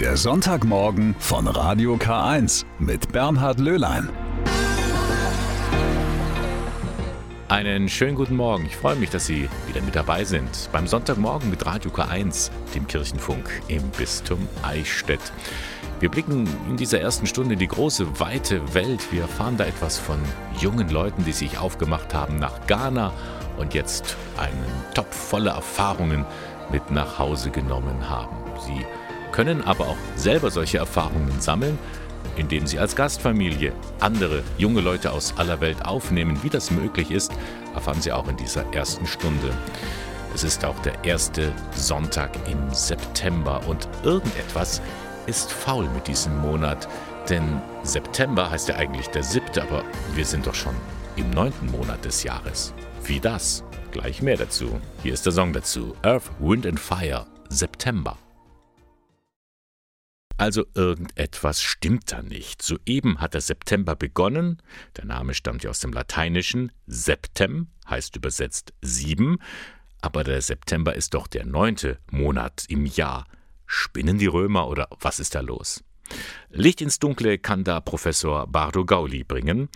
Der Sonntagmorgen von Radio K1 mit Bernhard Löhlein. Einen schönen guten Morgen. Ich freue mich, dass Sie wieder mit dabei sind beim Sonntagmorgen mit Radio K1, dem Kirchenfunk im Bistum Eichstätt. Wir blicken in dieser ersten Stunde in die große, weite Welt. Wir erfahren da etwas von jungen Leuten, die sich aufgemacht haben nach Ghana und jetzt einen Topf voller Erfahrungen mit nach Hause genommen haben. Sie können aber auch selber solche Erfahrungen sammeln, indem sie als Gastfamilie andere junge Leute aus aller Welt aufnehmen. Wie das möglich ist, erfahren Sie auch in dieser ersten Stunde. Es ist auch der erste Sonntag im September und irgendetwas ist faul mit diesem Monat, denn September heißt ja eigentlich der siebte, aber wir sind doch schon im neunten Monat des Jahres. Wie das? Gleich mehr dazu. Hier ist der Song dazu. Earth, Wind and Fire, September. Also irgendetwas stimmt da nicht. Soeben hat der September begonnen. Der Name stammt ja aus dem Lateinischen. Septem heißt übersetzt sieben. Aber der September ist doch der neunte Monat im Jahr. Spinnen die Römer oder was ist da los? Licht ins Dunkle kann da Professor Bardo Gauli bringen.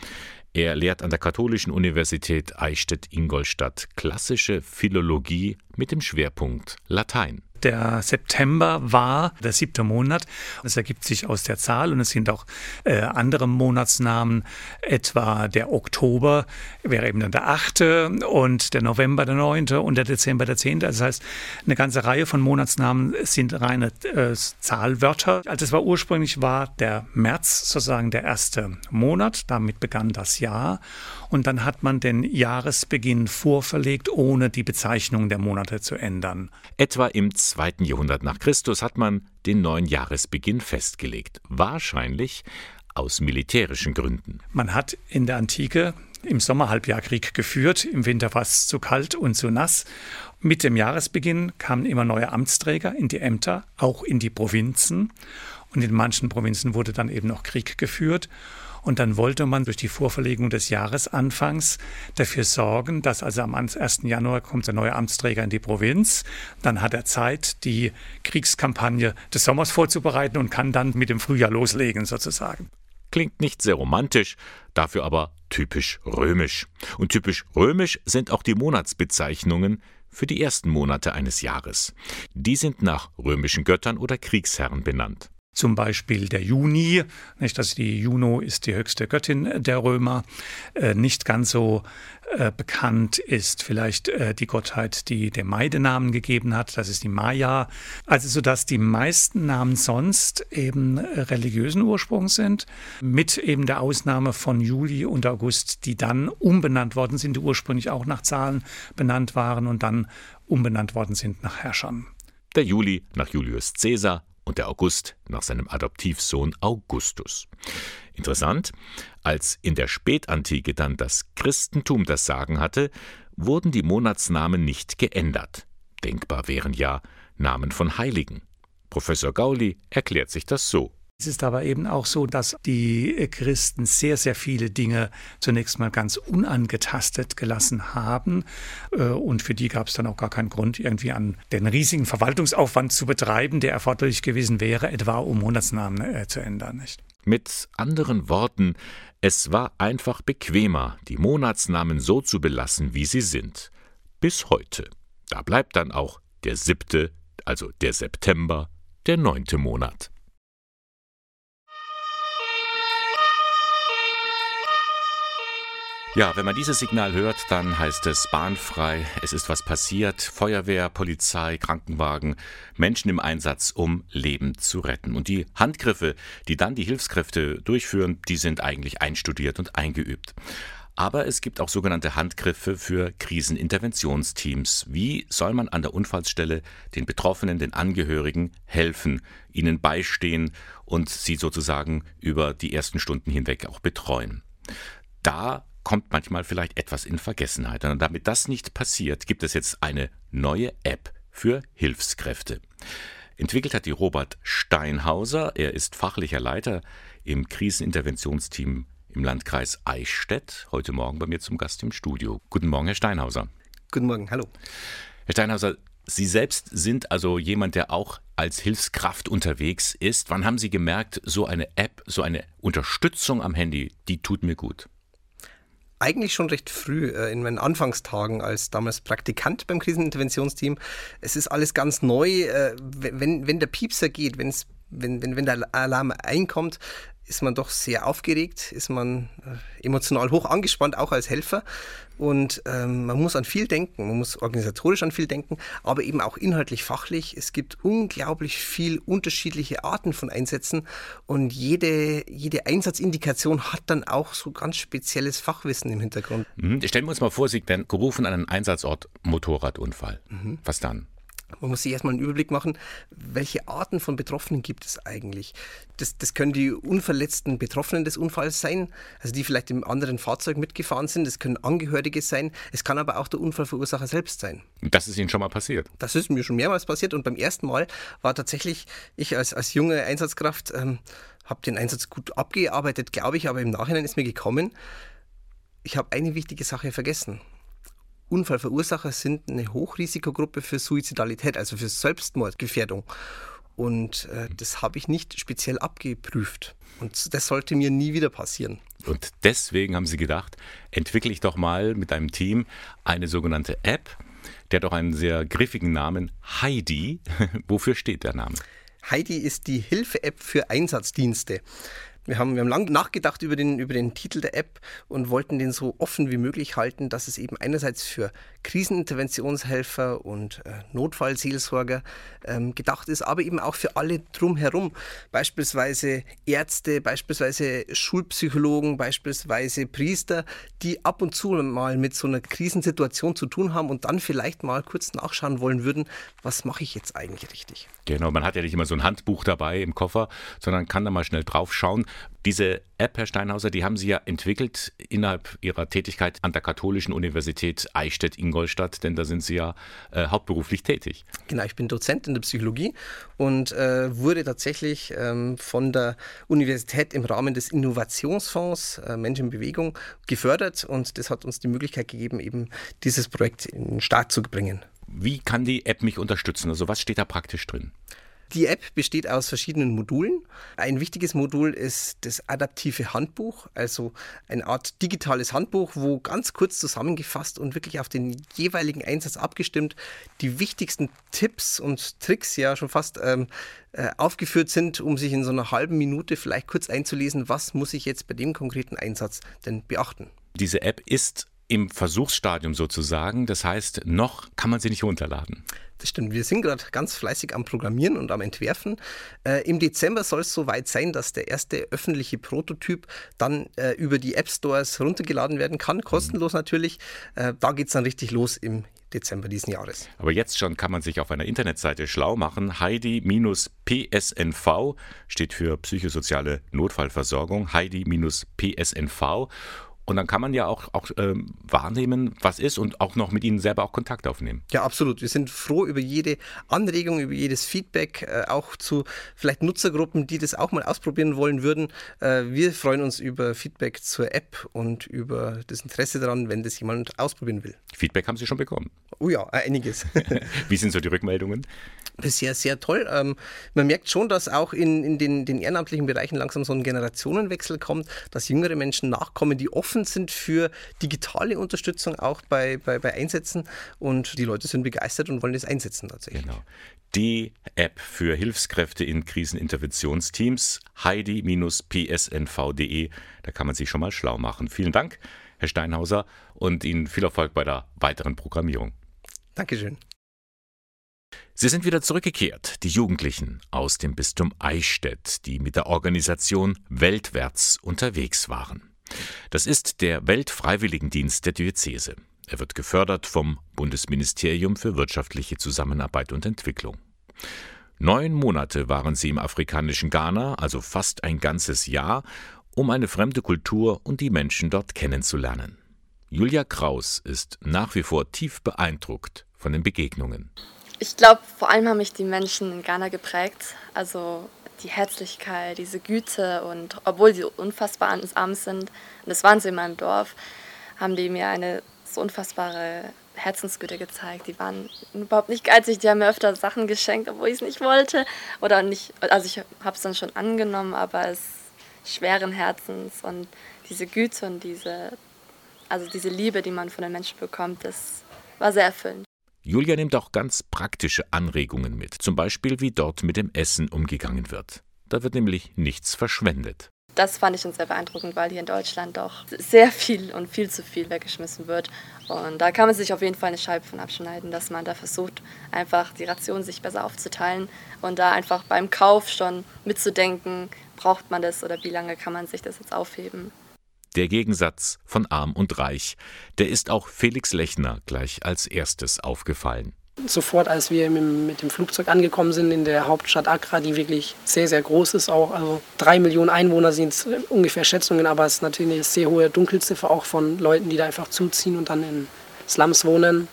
Er lehrt an der Katholischen Universität Eichstätt-Ingolstadt klassische Philologie mit dem Schwerpunkt Latein. Der September war der siebte Monat. Das ergibt sich aus der Zahl und es sind auch äh, andere Monatsnamen, etwa der Oktober wäre eben dann der achte und der November der neunte und der Dezember der zehnte. Das heißt, eine ganze Reihe von Monatsnamen sind reine äh, Zahlwörter. Also es war ursprünglich war der März sozusagen der erste Monat. Damit begann das Jahr und dann hat man den Jahresbeginn vorverlegt, ohne die Bezeichnung der Monate zu ändern. Etwa im zweiten Jahrhundert nach Christus hat man den neuen Jahresbeginn festgelegt, wahrscheinlich aus militärischen Gründen. Man hat in der Antike im Sommerhalbjahr Krieg geführt, im Winter war es zu kalt und zu nass. Mit dem Jahresbeginn kamen immer neue Amtsträger in die Ämter, auch in die Provinzen. Und in manchen Provinzen wurde dann eben noch Krieg geführt. Und dann wollte man durch die Vorverlegung des Jahresanfangs dafür sorgen, dass also am 1. Januar kommt der neue Amtsträger in die Provinz. Dann hat er Zeit, die Kriegskampagne des Sommers vorzubereiten und kann dann mit dem Frühjahr loslegen sozusagen. Klingt nicht sehr romantisch, dafür aber typisch römisch. Und typisch römisch sind auch die Monatsbezeichnungen für die ersten Monate eines Jahres. Die sind nach römischen Göttern oder Kriegsherren benannt zum Beispiel der Juni, nicht, also die Juno ist die höchste Göttin der Römer, äh, nicht ganz so äh, bekannt ist vielleicht äh, die Gottheit, die dem Mai den Namen gegeben hat, das ist die Maya, also so dass die meisten Namen sonst eben religiösen Ursprungs sind, mit eben der Ausnahme von Juli und August, die dann umbenannt worden sind, die ursprünglich auch nach Zahlen benannt waren und dann umbenannt worden sind nach Herrschern. Der Juli nach Julius Caesar, und der August nach seinem Adoptivsohn Augustus. Interessant, als in der Spätantike dann das Christentum das Sagen hatte, wurden die Monatsnamen nicht geändert. Denkbar wären ja Namen von Heiligen. Professor Gauli erklärt sich das so. Es ist aber eben auch so, dass die Christen sehr, sehr viele Dinge zunächst mal ganz unangetastet gelassen haben. Äh, und für die gab es dann auch gar keinen Grund, irgendwie an den riesigen Verwaltungsaufwand zu betreiben, der erforderlich gewesen wäre, etwa um Monatsnamen äh, zu ändern. Nicht? Mit anderen Worten, es war einfach bequemer, die Monatsnamen so zu belassen, wie sie sind. Bis heute. Da bleibt dann auch der siebte, also der September, der neunte Monat. Ja, wenn man dieses Signal hört, dann heißt es bahnfrei, es ist was passiert, Feuerwehr, Polizei, Krankenwagen, Menschen im Einsatz, um Leben zu retten. Und die Handgriffe, die dann die Hilfskräfte durchführen, die sind eigentlich einstudiert und eingeübt. Aber es gibt auch sogenannte Handgriffe für Kriseninterventionsteams. Wie soll man an der Unfallsstelle den Betroffenen, den Angehörigen helfen, ihnen beistehen und sie sozusagen über die ersten Stunden hinweg auch betreuen? Da kommt manchmal vielleicht etwas in Vergessenheit. Und damit das nicht passiert, gibt es jetzt eine neue App für Hilfskräfte. Entwickelt hat die Robert Steinhauser. Er ist fachlicher Leiter im Kriseninterventionsteam im Landkreis Eichstätt. Heute Morgen bei mir zum Gast im Studio. Guten Morgen, Herr Steinhauser. Guten Morgen, hallo. Herr Steinhauser, Sie selbst sind also jemand, der auch als Hilfskraft unterwegs ist. Wann haben Sie gemerkt, so eine App, so eine Unterstützung am Handy, die tut mir gut? Eigentlich schon recht früh äh, in meinen Anfangstagen als damals Praktikant beim Kriseninterventionsteam. Es ist alles ganz neu. Äh, wenn, wenn der Piepser geht, wenn's, wenn, wenn, wenn der Alarm einkommt, ist man doch sehr aufgeregt, ist man äh, emotional hoch angespannt, auch als Helfer. Und ähm, man muss an viel denken, man muss organisatorisch an viel denken, aber eben auch inhaltlich, fachlich. Es gibt unglaublich viel unterschiedliche Arten von Einsätzen und jede, jede Einsatzindikation hat dann auch so ganz spezielles Fachwissen im Hintergrund. Mhm. Stellen wir uns mal vor, Sie werden gerufen an einen Einsatzort Motorradunfall. Mhm. Was dann? Man muss sich erstmal einen Überblick machen, welche Arten von Betroffenen gibt es eigentlich. Das, das können die unverletzten Betroffenen des Unfalls sein, also die vielleicht im anderen Fahrzeug mitgefahren sind. Das können Angehörige sein. Es kann aber auch der Unfallverursacher selbst sein. Das ist Ihnen schon mal passiert? Das ist mir schon mehrmals passiert. Und beim ersten Mal war tatsächlich ich als, als junge Einsatzkraft, ähm, habe den Einsatz gut abgearbeitet, glaube ich, aber im Nachhinein ist mir gekommen, ich habe eine wichtige Sache vergessen. Unfallverursacher sind eine Hochrisikogruppe für Suizidalität, also für Selbstmordgefährdung. Und äh, das habe ich nicht speziell abgeprüft. Und das sollte mir nie wieder passieren. Und deswegen haben Sie gedacht, entwickle ich doch mal mit einem Team eine sogenannte App. Der hat auch einen sehr griffigen Namen, Heidi. Wofür steht der Name? Heidi ist die Hilfe-App für Einsatzdienste. Wir haben, wir haben lang nachgedacht über den, über den Titel der App und wollten den so offen wie möglich halten, dass es eben einerseits für Kriseninterventionshelfer und äh, Notfallseelsorger ähm, gedacht ist, aber eben auch für alle drumherum, beispielsweise Ärzte, beispielsweise Schulpsychologen, beispielsweise Priester, die ab und zu mal mit so einer Krisensituation zu tun haben und dann vielleicht mal kurz nachschauen wollen würden, was mache ich jetzt eigentlich richtig. Genau, man hat ja nicht immer so ein Handbuch dabei im Koffer, sondern kann da mal schnell drauf schauen. Diese App, Herr Steinhauser, die haben Sie ja entwickelt innerhalb Ihrer Tätigkeit an der Katholischen Universität Eichstätt-Ingolstadt, denn da sind Sie ja äh, hauptberuflich tätig. Genau, ich bin Dozent in der Psychologie und äh, wurde tatsächlich ähm, von der Universität im Rahmen des Innovationsfonds äh, Mensch in Bewegung gefördert und das hat uns die Möglichkeit gegeben, eben dieses Projekt in den Start zu bringen. Wie kann die App mich unterstützen? Also was steht da praktisch drin? Die App besteht aus verschiedenen Modulen. Ein wichtiges Modul ist das adaptive Handbuch, also eine Art digitales Handbuch, wo ganz kurz zusammengefasst und wirklich auf den jeweiligen Einsatz abgestimmt die wichtigsten Tipps und Tricks ja schon fast ähm, äh, aufgeführt sind, um sich in so einer halben Minute vielleicht kurz einzulesen, was muss ich jetzt bei dem konkreten Einsatz denn beachten. Diese App ist im Versuchsstadium sozusagen. Das heißt, noch kann man sie nicht runterladen. Das stimmt. Wir sind gerade ganz fleißig am Programmieren und am Entwerfen. Äh, Im Dezember soll es soweit sein, dass der erste öffentliche Prototyp dann äh, über die App Stores runtergeladen werden kann, kostenlos natürlich. Äh, da geht es dann richtig los im Dezember diesen Jahres. Aber jetzt schon kann man sich auf einer Internetseite schlau machen. Heidi-PSNV steht für psychosoziale Notfallversorgung. Heidi-PSNV. Und dann kann man ja auch, auch ähm, wahrnehmen, was ist und auch noch mit ihnen selber auch Kontakt aufnehmen. Ja, absolut. Wir sind froh über jede Anregung, über jedes Feedback, äh, auch zu vielleicht Nutzergruppen, die das auch mal ausprobieren wollen würden. Äh, wir freuen uns über Feedback zur App und über das Interesse daran, wenn das jemand ausprobieren will. Feedback haben Sie schon bekommen? Oh ja, einiges. Wie sind so die Rückmeldungen? bisher sehr toll. Ähm, man merkt schon, dass auch in, in den, den, ehrenamtlichen Bereichen langsam so ein Generationenwechsel kommt, dass jüngere Menschen nachkommen, die offen sind für digitale Unterstützung auch bei, bei, bei Einsätzen und die Leute sind begeistert und wollen das einsetzen tatsächlich. Genau. Die App für Hilfskräfte in Kriseninterventionsteams, heidi-psnv.de, da kann man sich schon mal schlau machen. Vielen Dank, Herr Steinhauser, und Ihnen viel Erfolg bei der weiteren Programmierung. Dankeschön. Sie sind wieder zurückgekehrt, die Jugendlichen aus dem Bistum Eichstätt, die mit der Organisation Weltwärts unterwegs waren. Das ist der Weltfreiwilligendienst der Diözese. Er wird gefördert vom Bundesministerium für wirtschaftliche Zusammenarbeit und Entwicklung. Neun Monate waren sie im afrikanischen Ghana, also fast ein ganzes Jahr, um eine fremde Kultur und die Menschen dort kennenzulernen. Julia Kraus ist nach wie vor tief beeindruckt von den Begegnungen. Ich glaube, vor allem haben mich die Menschen in Ghana geprägt. Also die Herzlichkeit, diese Güte und obwohl sie unfassbar arm sind, und das waren sie in meinem Dorf, haben die mir eine so unfassbare Herzensgüte gezeigt. Die waren überhaupt nicht geizig, die haben mir öfter Sachen geschenkt, obwohl ich es nicht wollte. Oder nicht, also ich habe es dann schon angenommen, aber es schweren Herzens und diese Güte und diese, also diese Liebe, die man von den Menschen bekommt, das war sehr erfüllend. Julia nimmt auch ganz praktische Anregungen mit, zum Beispiel wie dort mit dem Essen umgegangen wird. Da wird nämlich nichts verschwendet. Das fand ich schon sehr beeindruckend, weil hier in Deutschland doch sehr viel und viel zu viel weggeschmissen wird. Und da kann man sich auf jeden Fall eine Scheibe von abschneiden, dass man da versucht, einfach die Ration sich besser aufzuteilen und da einfach beim Kauf schon mitzudenken, braucht man das oder wie lange kann man sich das jetzt aufheben. Der Gegensatz von arm und reich, der ist auch Felix Lechner gleich als erstes aufgefallen. Sofort, als wir mit dem Flugzeug angekommen sind in der Hauptstadt Accra, die wirklich sehr, sehr groß ist, auch also drei Millionen Einwohner sind es ungefähr Schätzungen, aber es ist natürlich eine sehr hohe Dunkelziffer auch von Leuten, die da einfach zuziehen und dann in Slums wohnen.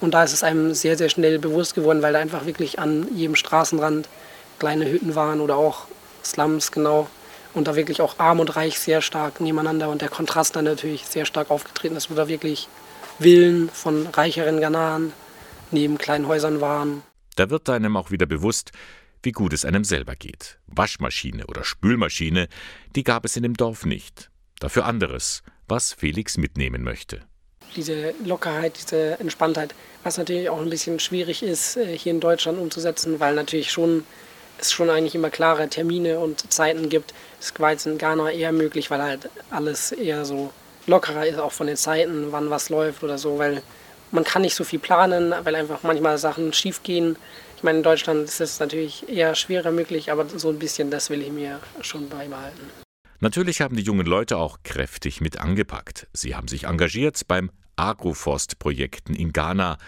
Und da ist es einem sehr, sehr schnell bewusst geworden, weil da einfach wirklich an jedem Straßenrand kleine Hütten waren oder auch Slums, genau. Und da wirklich auch arm und reich sehr stark nebeneinander und der Kontrast dann natürlich sehr stark aufgetreten ist, wo da wirklich Villen von reicheren Ghanaren neben kleinen Häusern waren. Da wird einem auch wieder bewusst, wie gut es einem selber geht. Waschmaschine oder Spülmaschine, die gab es in dem Dorf nicht. Dafür anderes, was Felix mitnehmen möchte. Diese Lockerheit, diese Entspanntheit, was natürlich auch ein bisschen schwierig ist, äh, hier in Deutschland umzusetzen, weil natürlich schon es schon eigentlich immer klare Termine und Zeiten gibt. Das war in Ghana eher möglich, weil halt alles eher so lockerer ist, auch von den Zeiten, wann was läuft oder so, weil man kann nicht so viel planen, weil einfach manchmal Sachen schief gehen. Ich meine, in Deutschland ist es natürlich eher schwerer möglich, aber so ein bisschen das will ich mir schon beibehalten. Natürlich haben die jungen Leute auch kräftig mit angepackt. Sie haben sich engagiert beim Agroforst-Projekten in Ghana.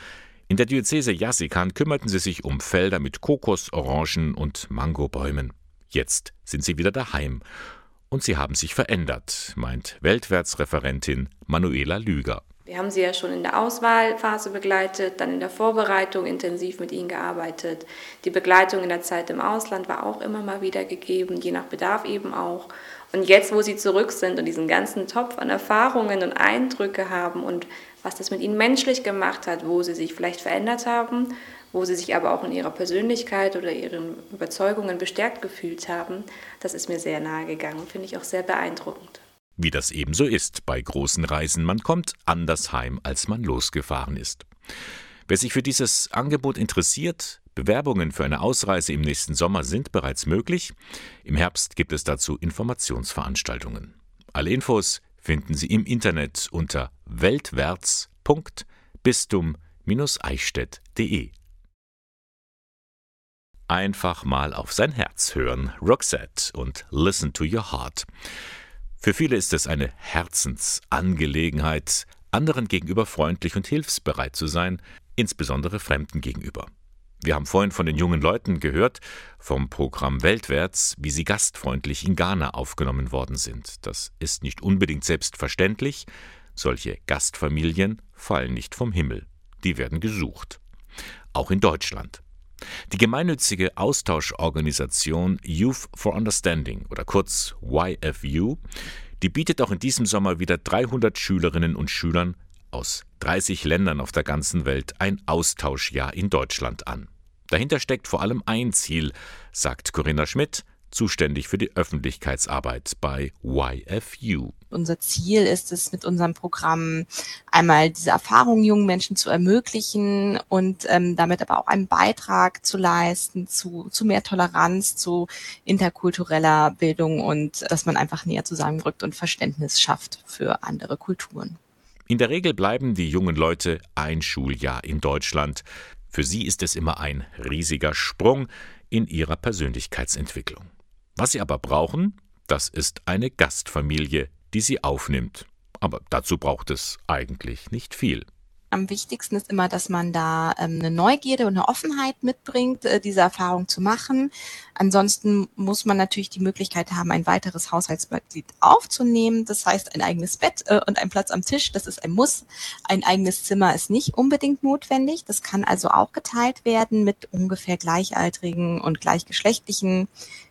In der Diözese Yassikan kümmerten sie sich um Felder mit Kokos, Orangen und Mangobäumen. Jetzt sind sie wieder daheim. Und sie haben sich verändert, meint Weltwärtsreferentin Manuela Lüger. Wir haben sie ja schon in der Auswahlphase begleitet, dann in der Vorbereitung intensiv mit ihnen gearbeitet. Die Begleitung in der Zeit im Ausland war auch immer mal wieder gegeben, je nach Bedarf eben auch. Und jetzt, wo sie zurück sind und diesen ganzen Topf an Erfahrungen und Eindrücke haben und was das mit ihnen menschlich gemacht hat, wo sie sich vielleicht verändert haben, wo sie sich aber auch in ihrer Persönlichkeit oder ihren Überzeugungen bestärkt gefühlt haben, das ist mir sehr nahe gegangen und finde ich auch sehr beeindruckend. Wie das ebenso ist bei großen Reisen, man kommt anders heim, als man losgefahren ist. Wer sich für dieses Angebot interessiert, Bewerbungen für eine Ausreise im nächsten Sommer sind bereits möglich. Im Herbst gibt es dazu Informationsveranstaltungen. Alle Infos finden Sie im Internet unter weltwärts.bistum-eichstätt.de. Einfach mal auf sein Herz hören, Roxette und Listen to Your Heart. Für viele ist es eine Herzensangelegenheit, anderen gegenüber freundlich und hilfsbereit zu sein, insbesondere Fremden gegenüber. Wir haben vorhin von den jungen Leuten gehört, vom Programm Weltwärts, wie sie gastfreundlich in Ghana aufgenommen worden sind. Das ist nicht unbedingt selbstverständlich. Solche Gastfamilien fallen nicht vom Himmel. Die werden gesucht. Auch in Deutschland. Die gemeinnützige Austauschorganisation Youth for Understanding oder kurz YFU, die bietet auch in diesem Sommer wieder 300 Schülerinnen und Schülern aus 30 Ländern auf der ganzen Welt ein Austauschjahr in Deutschland an. Dahinter steckt vor allem ein Ziel, sagt Corinna Schmidt, zuständig für die Öffentlichkeitsarbeit bei YFU. Unser Ziel ist es, mit unserem Programm einmal diese Erfahrung jungen Menschen zu ermöglichen und ähm, damit aber auch einen Beitrag zu leisten zu, zu mehr Toleranz, zu interkultureller Bildung und dass man einfach näher zusammenrückt und Verständnis schafft für andere Kulturen. In der Regel bleiben die jungen Leute ein Schuljahr in Deutschland. Für sie ist es immer ein riesiger Sprung in ihrer Persönlichkeitsentwicklung. Was sie aber brauchen, das ist eine Gastfamilie, die sie aufnimmt. Aber dazu braucht es eigentlich nicht viel. Am wichtigsten ist immer, dass man da ähm, eine Neugierde und eine Offenheit mitbringt, äh, diese Erfahrung zu machen. Ansonsten muss man natürlich die Möglichkeit haben, ein weiteres Haushaltsmitglied aufzunehmen. Das heißt, ein eigenes Bett äh, und ein Platz am Tisch, das ist ein Muss. Ein eigenes Zimmer ist nicht unbedingt notwendig. Das kann also auch geteilt werden mit ungefähr gleichaltrigen und gleichgeschlechtlichen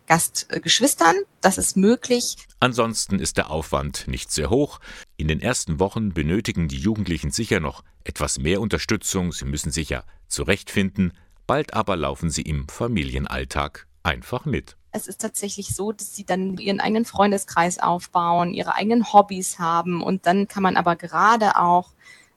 Gastgeschwistern. Das ist möglich. Ansonsten ist der Aufwand nicht sehr hoch. In den ersten Wochen benötigen die Jugendlichen sicher noch etwas mehr Unterstützung, sie müssen sich ja zurechtfinden, bald aber laufen sie im Familienalltag einfach mit. Es ist tatsächlich so, dass sie dann ihren eigenen Freundeskreis aufbauen, ihre eigenen Hobbys haben und dann kann man aber gerade auch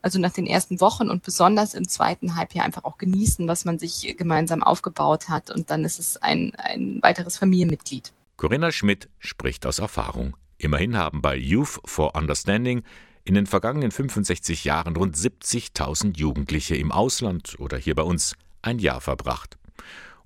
also nach den ersten Wochen und besonders im zweiten Halbjahr einfach auch genießen, was man sich gemeinsam aufgebaut hat. Und dann ist es ein, ein weiteres Familienmitglied. Corinna Schmidt spricht aus Erfahrung. Immerhin haben bei Youth for Understanding in den vergangenen 65 Jahren rund 70.000 Jugendliche im Ausland oder hier bei uns ein Jahr verbracht.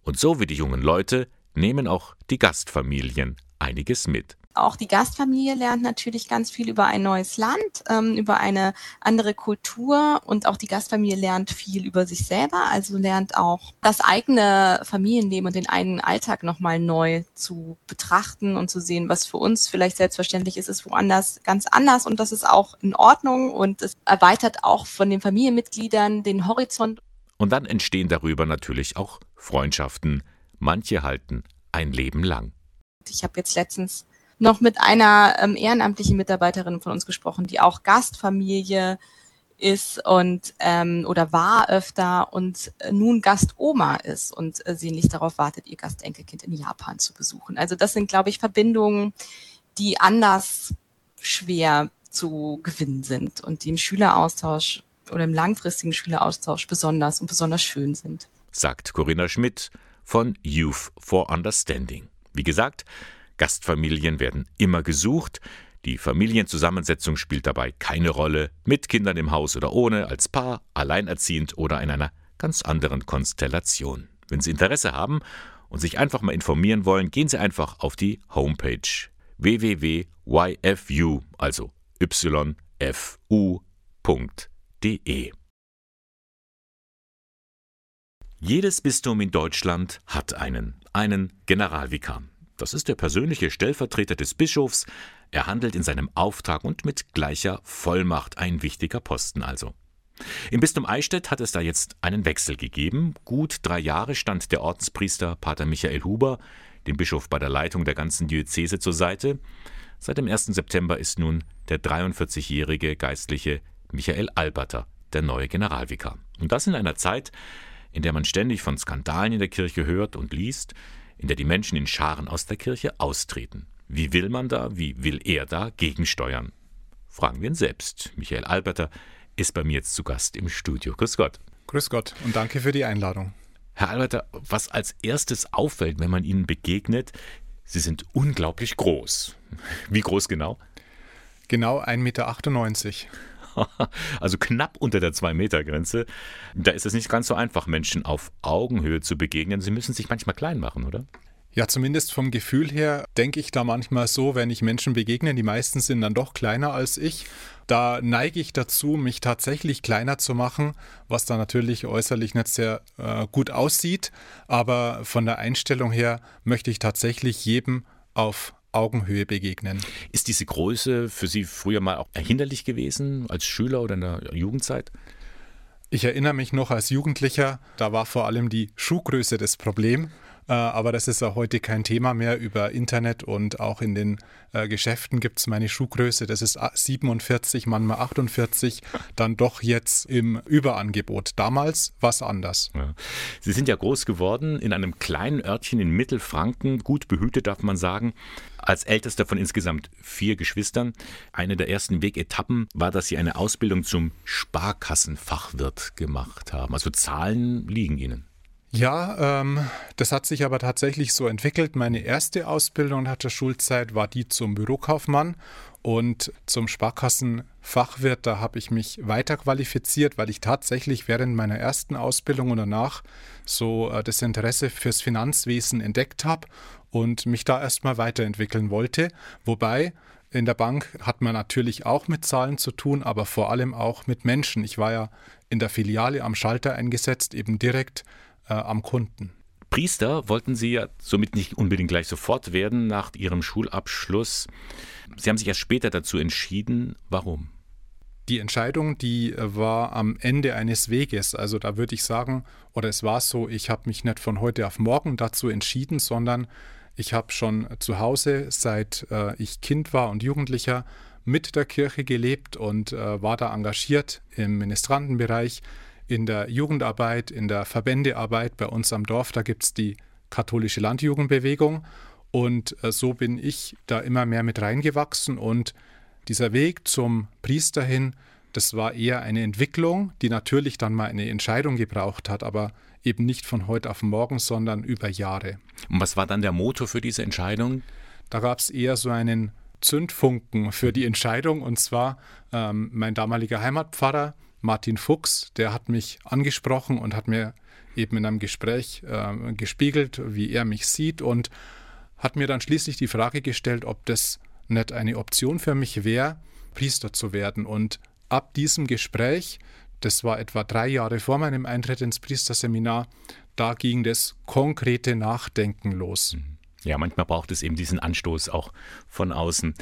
Und so wie die jungen Leute nehmen auch die Gastfamilien einiges mit. Auch die Gastfamilie lernt natürlich ganz viel über ein neues Land, ähm, über eine andere Kultur und auch die Gastfamilie lernt viel über sich selber, also lernt auch das eigene Familienleben und den eigenen Alltag nochmal neu zu betrachten und zu sehen, was für uns vielleicht selbstverständlich ist, ist woanders ganz anders und das ist auch in Ordnung und es erweitert auch von den Familienmitgliedern den Horizont. Und dann entstehen darüber natürlich auch Freundschaften. Manche halten ein Leben lang. Ich habe jetzt letztens noch mit einer ähm, ehrenamtlichen Mitarbeiterin von uns gesprochen, die auch Gastfamilie ist und ähm, oder war öfter und äh, nun Gastoma ist und äh, sie nicht darauf wartet, ihr Gastenkelkind in Japan zu besuchen. Also das sind, glaube ich, Verbindungen, die anders schwer zu gewinnen sind und die im Schüleraustausch oder im langfristigen Schüleraustausch besonders und besonders schön sind. Sagt Corinna Schmidt von Youth for Understanding. Wie gesagt, Gastfamilien werden immer gesucht. Die Familienzusammensetzung spielt dabei keine Rolle, mit Kindern im Haus oder ohne, als Paar, alleinerziehend oder in einer ganz anderen Konstellation. Wenn Sie Interesse haben und sich einfach mal informieren wollen, gehen Sie einfach auf die Homepage www.yfu, also yfu.de. Jedes Bistum in Deutschland hat einen, einen Generalvikar. Das ist der persönliche Stellvertreter des Bischofs. Er handelt in seinem Auftrag und mit gleicher Vollmacht ein wichtiger Posten also. Im Bistum Eichstätt hat es da jetzt einen Wechsel gegeben. Gut drei Jahre stand der Ordenspriester Pater Michael Huber dem Bischof bei der Leitung der ganzen Diözese zur Seite. Seit dem 1. September ist nun der 43-jährige Geistliche Michael Alberter der neue Generalvikar. Und das in einer Zeit, in der man ständig von Skandalen in der Kirche hört und liest, in der die Menschen in Scharen aus der Kirche austreten. Wie will man da, wie will er da gegensteuern? Fragen wir ihn selbst. Michael Alberter ist bei mir jetzt zu Gast im Studio. Grüß Gott. Grüß Gott und danke für die Einladung. Herr Alberter, was als erstes auffällt, wenn man Ihnen begegnet, Sie sind unglaublich groß. Wie groß genau? Genau 1,98 Meter. also knapp unter der 2-Meter-Grenze. Da ist es nicht ganz so einfach, Menschen auf Augenhöhe zu begegnen. Sie müssen sich manchmal klein machen, oder? Ja, zumindest vom Gefühl her denke ich da manchmal so, wenn ich Menschen begegne, die meisten sind dann doch kleiner als ich. Da neige ich dazu, mich tatsächlich kleiner zu machen, was da natürlich äußerlich nicht sehr äh, gut aussieht. Aber von der Einstellung her möchte ich tatsächlich jedem auf Augenhöhe begegnen. Ist diese Größe für Sie früher mal auch hinderlich gewesen als Schüler oder in der Jugendzeit? Ich erinnere mich noch als Jugendlicher, da war vor allem die Schuhgröße das Problem. Äh, aber das ist auch heute kein Thema mehr über Internet und auch in den äh, Geschäften gibt es meine Schuhgröße. Das ist 47, manchmal 48, dann doch jetzt im Überangebot. Damals war es anders. Ja. Sie sind ja groß geworden in einem kleinen Örtchen in Mittelfranken, gut behütet darf man sagen. Als ältester von insgesamt vier Geschwistern. Eine der ersten Wegetappen war, dass Sie eine Ausbildung zum Sparkassenfachwirt gemacht haben. Also Zahlen liegen Ihnen. Ja, ähm, das hat sich aber tatsächlich so entwickelt. Meine erste Ausbildung nach der Schulzeit war die zum Bürokaufmann und zum Sparkassenfachwirt. Da habe ich mich weiter qualifiziert, weil ich tatsächlich während meiner ersten Ausbildung und danach so äh, das Interesse fürs Finanzwesen entdeckt habe und mich da erstmal weiterentwickeln wollte. Wobei in der Bank hat man natürlich auch mit Zahlen zu tun, aber vor allem auch mit Menschen. Ich war ja in der Filiale am Schalter eingesetzt, eben direkt äh, am Kunden. Priester wollten Sie ja somit nicht unbedingt gleich sofort werden nach Ihrem Schulabschluss. Sie haben sich erst später dazu entschieden. Warum? Die Entscheidung, die war am Ende eines Weges. Also da würde ich sagen, oder es war so, ich habe mich nicht von heute auf morgen dazu entschieden, sondern ich habe schon zu Hause, seit äh, ich Kind war und Jugendlicher, mit der Kirche gelebt und äh, war da engagiert im Ministrantenbereich, in der Jugendarbeit, in der Verbändearbeit bei uns am Dorf. Da gibt es die katholische Landjugendbewegung und äh, so bin ich da immer mehr mit reingewachsen und dieser Weg zum Priester hin, das war eher eine Entwicklung, die natürlich dann mal eine Entscheidung gebraucht hat, aber eben nicht von heute auf morgen, sondern über Jahre. Und was war dann der Motor für diese Entscheidung? Da gab es eher so einen Zündfunken für die Entscheidung und zwar ähm, mein damaliger Heimatpfarrer Martin Fuchs, der hat mich angesprochen und hat mir eben in einem Gespräch äh, gespiegelt, wie er mich sieht und hat mir dann schließlich die Frage gestellt, ob das nicht eine Option für mich wäre, Priester zu werden. Und ab diesem Gespräch, das war etwa drei Jahre vor meinem Eintritt ins Priesterseminar, da ging das konkrete Nachdenken los. Mhm. Ja, manchmal braucht es eben diesen Anstoß auch von außen.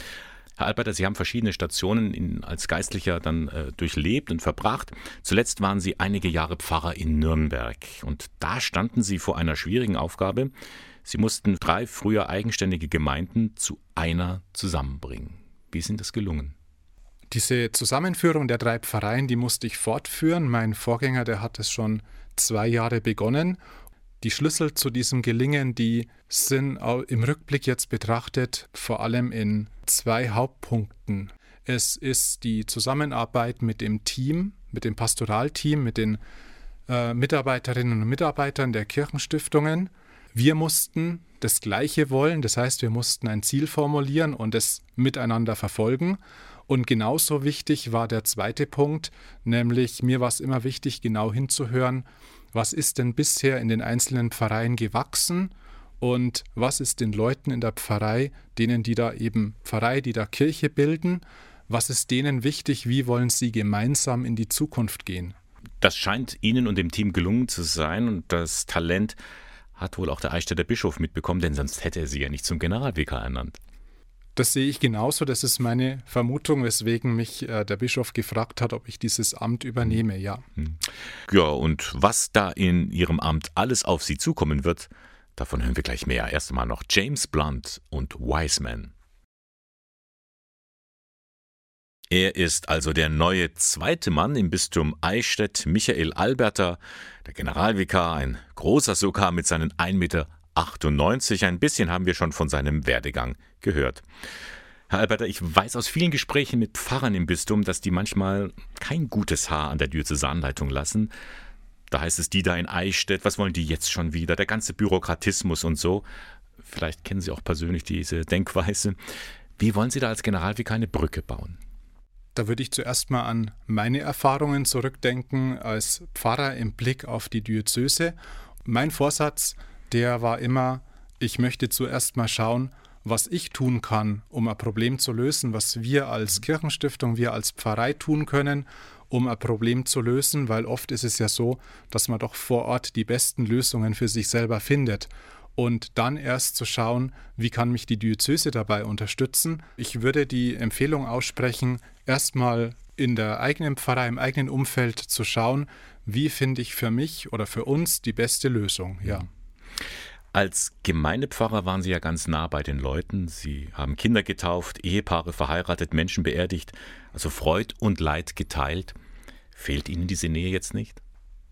Herr Alberter, Sie haben verschiedene Stationen in, als Geistlicher dann äh, durchlebt und verbracht. Zuletzt waren Sie einige Jahre Pfarrer in Nürnberg. Und da standen Sie vor einer schwierigen Aufgabe. Sie mussten drei früher eigenständige Gemeinden zu einer zusammenbringen. Wie sind das gelungen? Diese Zusammenführung der drei Pfarreien, die musste ich fortführen. Mein Vorgänger, der hat es schon zwei Jahre begonnen. Die Schlüssel zu diesem Gelingen, die sind im Rückblick jetzt betrachtet vor allem in zwei Hauptpunkten. Es ist die Zusammenarbeit mit dem Team, mit dem Pastoralteam, mit den äh, Mitarbeiterinnen und Mitarbeitern der Kirchenstiftungen wir mussten das Gleiche wollen, das heißt, wir mussten ein Ziel formulieren und es miteinander verfolgen. Und genauso wichtig war der zweite Punkt, nämlich mir war es immer wichtig, genau hinzuhören, was ist denn bisher in den einzelnen Pfarreien gewachsen und was ist den Leuten in der Pfarrei, denen die da eben Pfarrei, die da Kirche bilden, was ist denen wichtig, wie wollen sie gemeinsam in die Zukunft gehen. Das scheint Ihnen und dem Team gelungen zu sein und das Talent hat wohl auch der Eichstätter Bischof mitbekommen, denn sonst hätte er sie ja nicht zum Generalvikar ernannt. Das sehe ich genauso. Das ist meine Vermutung, weswegen mich äh, der Bischof gefragt hat, ob ich dieses Amt übernehme, ja. Hm. Ja, und was da in Ihrem Amt alles auf Sie zukommen wird, davon hören wir gleich mehr. Erst einmal noch James Blunt und Wiseman. Er ist also der neue zweite Mann im Bistum Eichstätt, Michael Alberter, der Generalvikar, ein großer sogar mit seinen 1,98 Meter. Ein bisschen haben wir schon von seinem Werdegang gehört. Herr Alberter, ich weiß aus vielen Gesprächen mit Pfarrern im Bistum, dass die manchmal kein gutes Haar an der Diözesanleitung lassen. Da heißt es, die da in Eichstätt, was wollen die jetzt schon wieder? Der ganze Bürokratismus und so. Vielleicht kennen Sie auch persönlich diese Denkweise. Wie wollen Sie da als Generalvikar eine Brücke bauen? Da würde ich zuerst mal an meine Erfahrungen zurückdenken als Pfarrer im Blick auf die Diözese. Mein Vorsatz, der war immer, ich möchte zuerst mal schauen, was ich tun kann, um ein Problem zu lösen, was wir als Kirchenstiftung, wir als Pfarrei tun können, um ein Problem zu lösen, weil oft ist es ja so, dass man doch vor Ort die besten Lösungen für sich selber findet und dann erst zu schauen, wie kann mich die Diözese dabei unterstützen. Ich würde die Empfehlung aussprechen, erstmal in der eigenen Pfarrei, im eigenen Umfeld zu schauen, wie finde ich für mich oder für uns die beste Lösung. Ja. Als Gemeindepfarrer waren Sie ja ganz nah bei den Leuten. Sie haben Kinder getauft, Ehepaare verheiratet, Menschen beerdigt, also Freud und Leid geteilt. Fehlt Ihnen diese Nähe jetzt nicht?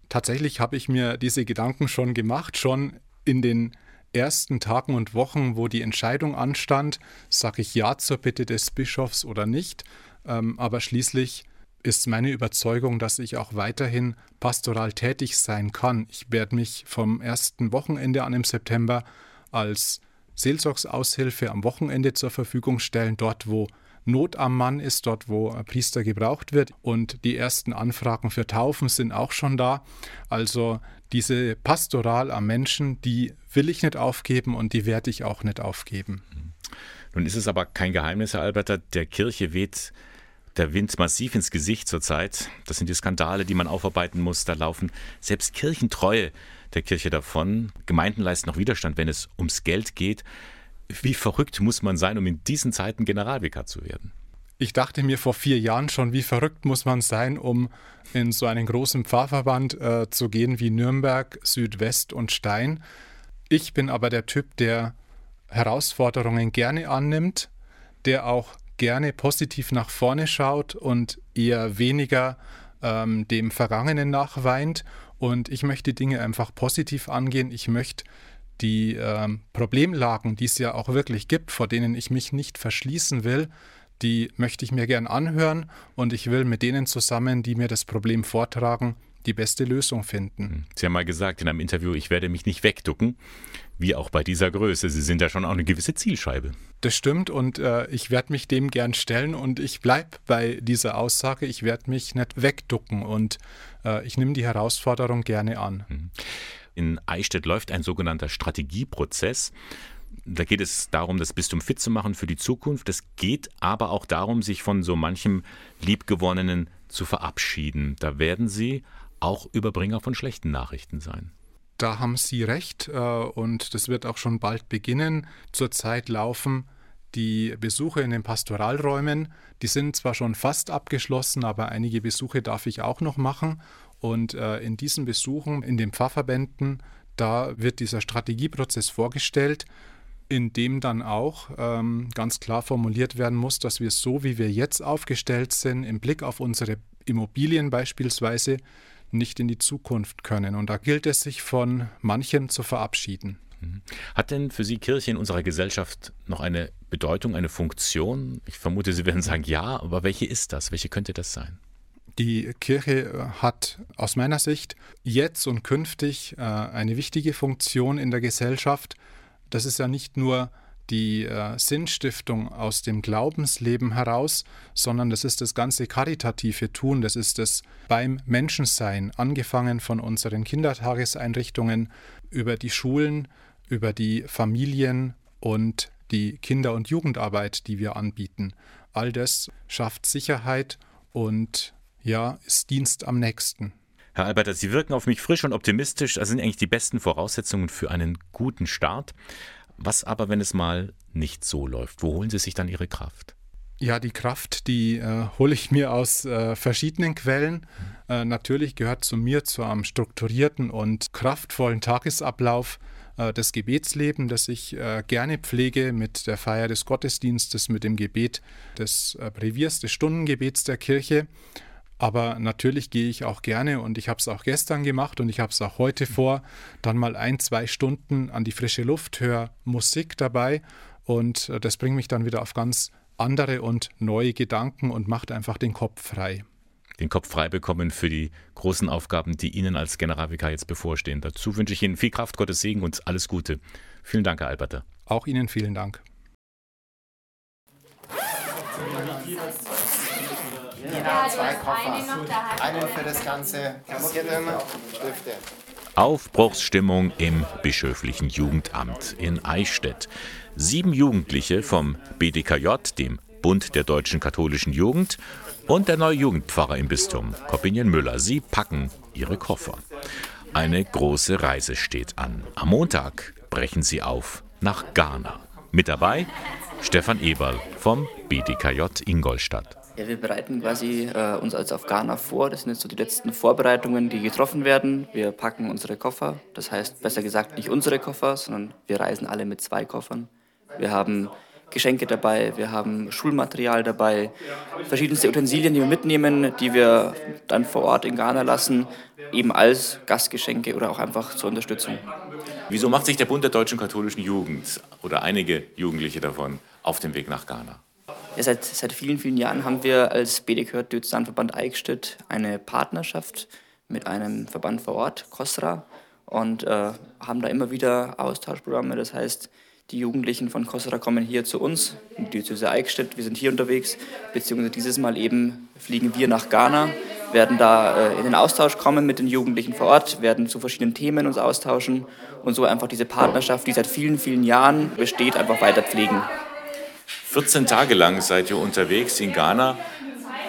Tatsächlich habe ich mir diese Gedanken schon gemacht, schon in den ersten Tagen und Wochen, wo die Entscheidung anstand, sage ich Ja zur Bitte des Bischofs oder nicht. Ähm, aber schließlich ist meine Überzeugung, dass ich auch weiterhin pastoral tätig sein kann. Ich werde mich vom ersten Wochenende an im September als Seelsorgsaushilfe am Wochenende zur Verfügung stellen, dort wo Not am Mann ist, dort wo Priester gebraucht wird. Und die ersten Anfragen für Taufen sind auch schon da. Also diese Pastoral am Menschen, die will ich nicht aufgeben und die werde ich auch nicht aufgeben. Nun ist es aber kein Geheimnis, Herr Alberter, der Kirche weht der Wind massiv ins Gesicht zurzeit. Das sind die Skandale, die man aufarbeiten muss. Da laufen selbst Kirchentreue der Kirche davon. Gemeinden leisten noch Widerstand, wenn es ums Geld geht. Wie verrückt muss man sein, um in diesen Zeiten Generalvikar zu werden? Ich dachte mir vor vier Jahren schon, wie verrückt muss man sein, um in so einen großen Pfarrverband äh, zu gehen wie Nürnberg, Südwest und Stein. Ich bin aber der Typ, der Herausforderungen gerne annimmt, der auch gerne positiv nach vorne schaut und eher weniger ähm, dem Vergangenen nachweint. Und ich möchte Dinge einfach positiv angehen. Ich möchte die ähm, Problemlagen, die es ja auch wirklich gibt, vor denen ich mich nicht verschließen will, die möchte ich mir gern anhören und ich will mit denen zusammen, die mir das Problem vortragen, die beste Lösung finden. Hm. Sie haben mal gesagt in einem Interview, ich werde mich nicht wegducken, wie auch bei dieser Größe. Sie sind ja schon auch eine gewisse Zielscheibe. Das stimmt und äh, ich werde mich dem gern stellen und ich bleibe bei dieser Aussage, ich werde mich nicht wegducken und äh, ich nehme die Herausforderung gerne an. Hm. In Eichstätt läuft ein sogenannter Strategieprozess. Da geht es darum, das Bistum fit zu machen für die Zukunft. Es geht aber auch darum, sich von so manchem Liebgewonnenen zu verabschieden. Da werden Sie auch Überbringer von schlechten Nachrichten sein. Da haben Sie recht äh, und das wird auch schon bald beginnen. Zurzeit laufen die Besuche in den Pastoralräumen, die sind zwar schon fast abgeschlossen, aber einige Besuche darf ich auch noch machen. Und äh, in diesen Besuchen in den Pfarrverbänden, da wird dieser Strategieprozess vorgestellt in dem dann auch ähm, ganz klar formuliert werden muss, dass wir so, wie wir jetzt aufgestellt sind, im Blick auf unsere Immobilien beispielsweise, nicht in die Zukunft können. Und da gilt es, sich von manchen zu verabschieden. Mhm. Hat denn für Sie Kirche in unserer Gesellschaft noch eine Bedeutung, eine Funktion? Ich vermute, Sie werden sagen ja, aber welche ist das? Welche könnte das sein? Die Kirche äh, hat aus meiner Sicht jetzt und künftig äh, eine wichtige Funktion in der Gesellschaft, das ist ja nicht nur die äh, Sinnstiftung aus dem Glaubensleben heraus, sondern das ist das ganze karitative Tun, das ist das beim Menschensein, angefangen von unseren Kindertageseinrichtungen über die Schulen, über die Familien und die Kinder- und Jugendarbeit, die wir anbieten. All das schafft Sicherheit und ja, ist Dienst am nächsten. Herr Alberter, Sie wirken auf mich frisch und optimistisch. Das sind eigentlich die besten Voraussetzungen für einen guten Start. Was aber, wenn es mal nicht so läuft? Wo holen Sie sich dann Ihre Kraft? Ja, die Kraft, die äh, hole ich mir aus äh, verschiedenen Quellen. Äh, natürlich gehört zu mir zu einem strukturierten und kraftvollen Tagesablauf äh, das Gebetsleben, das ich äh, gerne pflege mit der Feier des Gottesdienstes, mit dem Gebet des äh, Breviers, des Stundengebets der Kirche. Aber natürlich gehe ich auch gerne und ich habe es auch gestern gemacht und ich habe es auch heute vor, dann mal ein, zwei Stunden an die frische Luft, höre Musik dabei und äh, das bringt mich dann wieder auf ganz andere und neue Gedanken und macht einfach den Kopf frei. Den Kopf frei bekommen für die großen Aufgaben, die Ihnen als Generalvikar jetzt bevorstehen. Dazu wünsche ich Ihnen viel Kraft, Gottes Segen und alles Gute. Vielen Dank, Herr Alberter. Auch Ihnen vielen Dank. Genau, zwei Koffer. Einen für das ganze Kassieren, Stifte. Aufbruchsstimmung im bischöflichen Jugendamt in Eichstätt. Sieben Jugendliche vom BDKJ, dem Bund der deutschen katholischen Jugend, und der neue Jugendpfarrer im Bistum, Corbinian Müller. Sie packen ihre Koffer. Eine große Reise steht an. Am Montag brechen sie auf nach Ghana. Mit dabei Stefan Eberl vom BDKJ Ingolstadt. Ja, wir bereiten quasi äh, uns als auf Ghana vor. Das sind jetzt so die letzten Vorbereitungen, die getroffen werden. Wir packen unsere Koffer. Das heißt, besser gesagt, nicht unsere Koffer, sondern wir reisen alle mit zwei Koffern. Wir haben Geschenke dabei, wir haben Schulmaterial dabei, verschiedenste Utensilien, die wir mitnehmen, die wir dann vor Ort in Ghana lassen, eben als Gastgeschenke oder auch einfach zur Unterstützung. Wieso macht sich der Bund der deutschen katholischen Jugend oder einige Jugendliche davon auf den Weg nach Ghana? Ja, seit, seit vielen, vielen Jahren haben wir als BDK Diözesanverband Eichstätt eine Partnerschaft mit einem Verband vor Ort, COSRA, und äh, haben da immer wieder Austauschprogramme. Das heißt, die Jugendlichen von COSRA kommen hier zu uns, in die Diözese Eichstätt, wir sind hier unterwegs, beziehungsweise dieses Mal eben fliegen wir nach Ghana, werden da äh, in den Austausch kommen mit den Jugendlichen vor Ort, werden zu verschiedenen Themen uns austauschen und so einfach diese Partnerschaft, die seit vielen, vielen Jahren besteht, einfach weiter pflegen. 14 Tage lang seid ihr unterwegs in Ghana.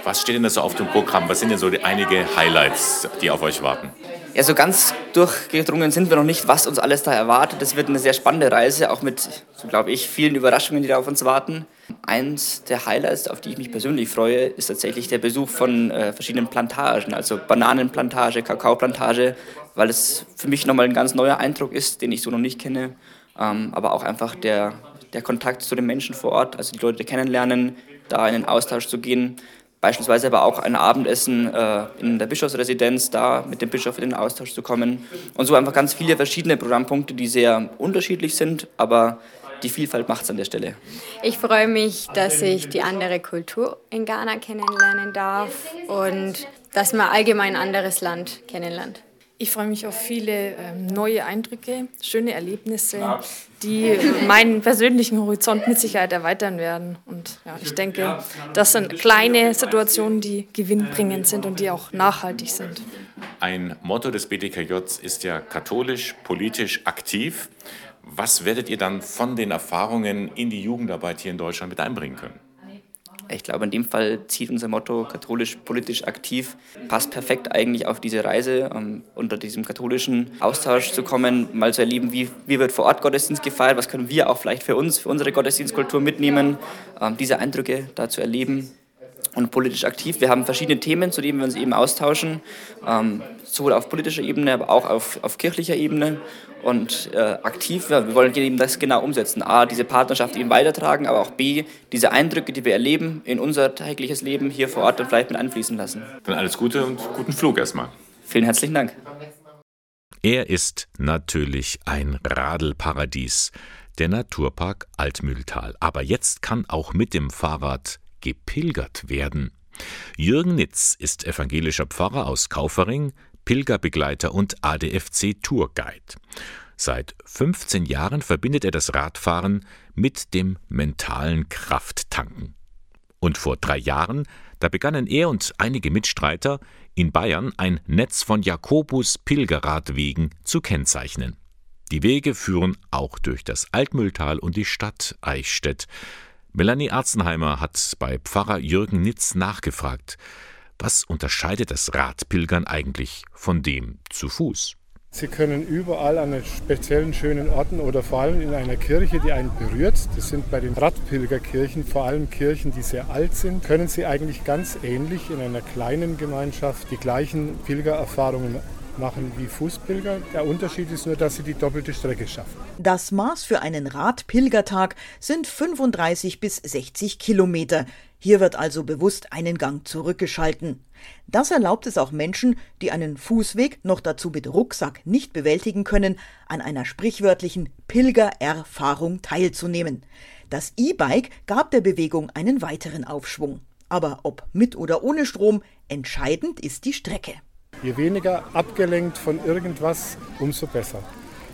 Was steht denn da so auf dem Programm? Was sind denn so die einige Highlights, die auf euch warten? Ja, so ganz durchgedrungen sind wir noch nicht, was uns alles da erwartet. Das wird eine sehr spannende Reise, auch mit, so glaube ich, vielen Überraschungen, die da auf uns warten. Eins der Highlights, auf die ich mich persönlich freue, ist tatsächlich der Besuch von äh, verschiedenen Plantagen, also Bananenplantage, Kakaoplantage, weil es für mich nochmal ein ganz neuer Eindruck ist, den ich so noch nicht kenne. Ähm, aber auch einfach der der Kontakt zu den Menschen vor Ort, also die Leute kennenlernen, da in den Austausch zu gehen. Beispielsweise aber auch ein Abendessen äh, in der Bischofsresidenz, da mit dem Bischof in den Austausch zu kommen. Und so einfach ganz viele verschiedene Programmpunkte, die sehr unterschiedlich sind, aber die Vielfalt macht es an der Stelle. Ich freue mich, dass ich die andere Kultur in Ghana kennenlernen darf und dass man allgemein ein anderes Land kennenlernt. Ich freue mich auf viele ähm, neue Eindrücke, schöne Erlebnisse, die meinen persönlichen Horizont mit Sicherheit erweitern werden. Und ja, ich denke, das sind kleine Situationen, die gewinnbringend sind und die auch nachhaltig sind. Ein Motto des BDKJ ist ja katholisch, politisch aktiv. Was werdet ihr dann von den Erfahrungen in die Jugendarbeit hier in Deutschland mit einbringen können? Ich glaube, in dem Fall zieht unser Motto katholisch politisch aktiv, passt perfekt eigentlich auf diese Reise, um unter diesem katholischen Austausch zu kommen, mal zu erleben, wie, wie wird vor Ort Gottesdienst gefeiert, was können wir auch vielleicht für uns, für unsere Gottesdienstkultur mitnehmen, ähm, diese Eindrücke da zu erleben und politisch aktiv. Wir haben verschiedene Themen, zu denen wir uns eben austauschen, ähm, sowohl auf politischer Ebene, aber auch auf, auf kirchlicher Ebene und äh, aktiv. Wir wollen eben das genau umsetzen. A, diese Partnerschaft eben weitertragen, aber auch B, diese Eindrücke, die wir erleben, in unser tägliches Leben hier vor Ort dann vielleicht mit einfließen lassen. Dann alles Gute und guten Flug erstmal. Vielen herzlichen Dank. Er ist natürlich ein Radelparadies, der Naturpark Altmühltal. Aber jetzt kann auch mit dem Fahrrad gepilgert werden. Jürgen Nitz ist evangelischer Pfarrer aus Kaufering, Pilgerbegleiter und ADFC Tourguide. Seit 15 Jahren verbindet er das Radfahren mit dem mentalen Krafttanken. Und vor drei Jahren, da begannen er und einige Mitstreiter in Bayern ein Netz von Jakobus Pilgerradwegen zu kennzeichnen. Die Wege führen auch durch das Altmühltal und die Stadt Eichstätt. Melanie Arzenheimer hat bei Pfarrer Jürgen Nitz nachgefragt, was unterscheidet das Radpilgern eigentlich von dem zu Fuß? Sie können überall an speziellen schönen Orten oder vor allem in einer Kirche, die einen berührt, das sind bei den Radpilgerkirchen vor allem Kirchen, die sehr alt sind, können Sie eigentlich ganz ähnlich in einer kleinen Gemeinschaft die gleichen Pilgererfahrungen machen wie Fußpilger. Der Unterschied ist nur, dass sie die doppelte Strecke schaffen. Das Maß für einen Radpilgertag sind 35 bis 60 Kilometer. Hier wird also bewusst einen Gang zurückgeschalten. Das erlaubt es auch Menschen, die einen Fußweg noch dazu mit Rucksack nicht bewältigen können, an einer sprichwörtlichen Pilgererfahrung teilzunehmen. Das E-Bike gab der Bewegung einen weiteren Aufschwung. Aber ob mit oder ohne Strom, entscheidend ist die Strecke. Je weniger abgelenkt von irgendwas, umso besser.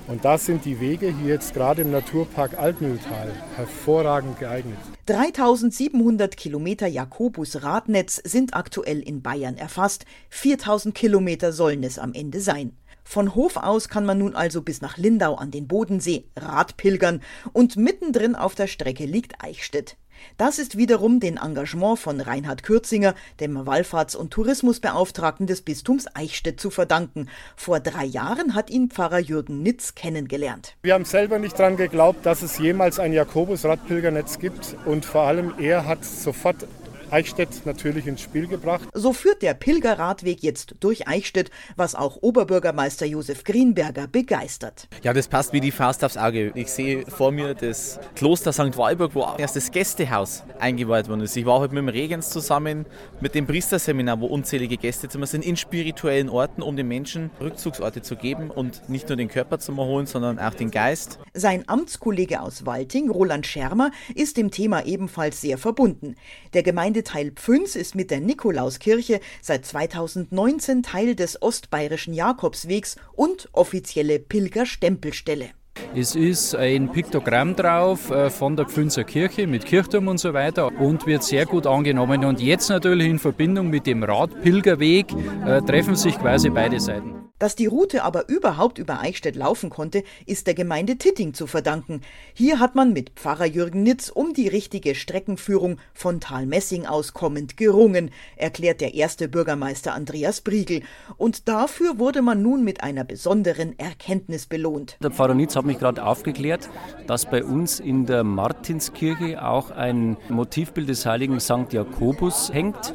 Und da sind die Wege hier jetzt gerade im Naturpark Altmühltal hervorragend geeignet. 3700 Kilometer Jakobus-Radnetz sind aktuell in Bayern erfasst. 4000 Kilometer sollen es am Ende sein. Von Hof aus kann man nun also bis nach Lindau an den Bodensee Radpilgern und mittendrin auf der Strecke liegt Eichstätt. Das ist wiederum dem Engagement von Reinhard Kürzinger, dem Wallfahrts- und Tourismusbeauftragten des Bistums Eichstätt, zu verdanken. Vor drei Jahren hat ihn Pfarrer Jürgen Nitz kennengelernt. Wir haben selber nicht daran geglaubt, dass es jemals ein Jakobus-Radpilgernetz gibt und vor allem er hat sofort Eichstätt natürlich ins Spiel gebracht. So führt der Pilgerradweg jetzt durch Eichstätt, was auch Oberbürgermeister Josef Greenberger begeistert. Ja, das passt wie die Faust aufs Auge. Ich sehe vor mir das Kloster St. Walburg, wo erst das Gästehaus eingeweiht worden ist. Ich war heute mit dem Regens zusammen mit dem Priesterseminar, wo unzählige Gästezimmer sind, in spirituellen Orten, um den Menschen Rückzugsorte zu geben und nicht nur den Körper zu erholen, sondern auch den Geist. Sein Amtskollege aus Walting, Roland Schermer, ist dem Thema ebenfalls sehr verbunden. Der Gemeinde Gemeindeteil Pfünz ist mit der Nikolauskirche seit 2019 Teil des ostbayerischen Jakobswegs und offizielle Pilgerstempelstelle. Es ist ein Piktogramm drauf äh, von der Pfünzer Kirche mit Kirchturm und so weiter und wird sehr gut angenommen. Und jetzt natürlich in Verbindung mit dem Radpilgerweg äh, treffen sich quasi beide Seiten. Dass die Route aber überhaupt über Eichstätt laufen konnte, ist der Gemeinde Titting zu verdanken. Hier hat man mit Pfarrer Jürgen Nitz um die richtige Streckenführung von Talmessing aus kommend gerungen, erklärt der erste Bürgermeister Andreas Briegel. Und dafür wurde man nun mit einer besonderen Erkenntnis belohnt. Der Pfarrer Nitz hat mich gerade aufgeklärt, dass bei uns in der Martinskirche auch ein Motivbild des heiligen St. Jakobus hängt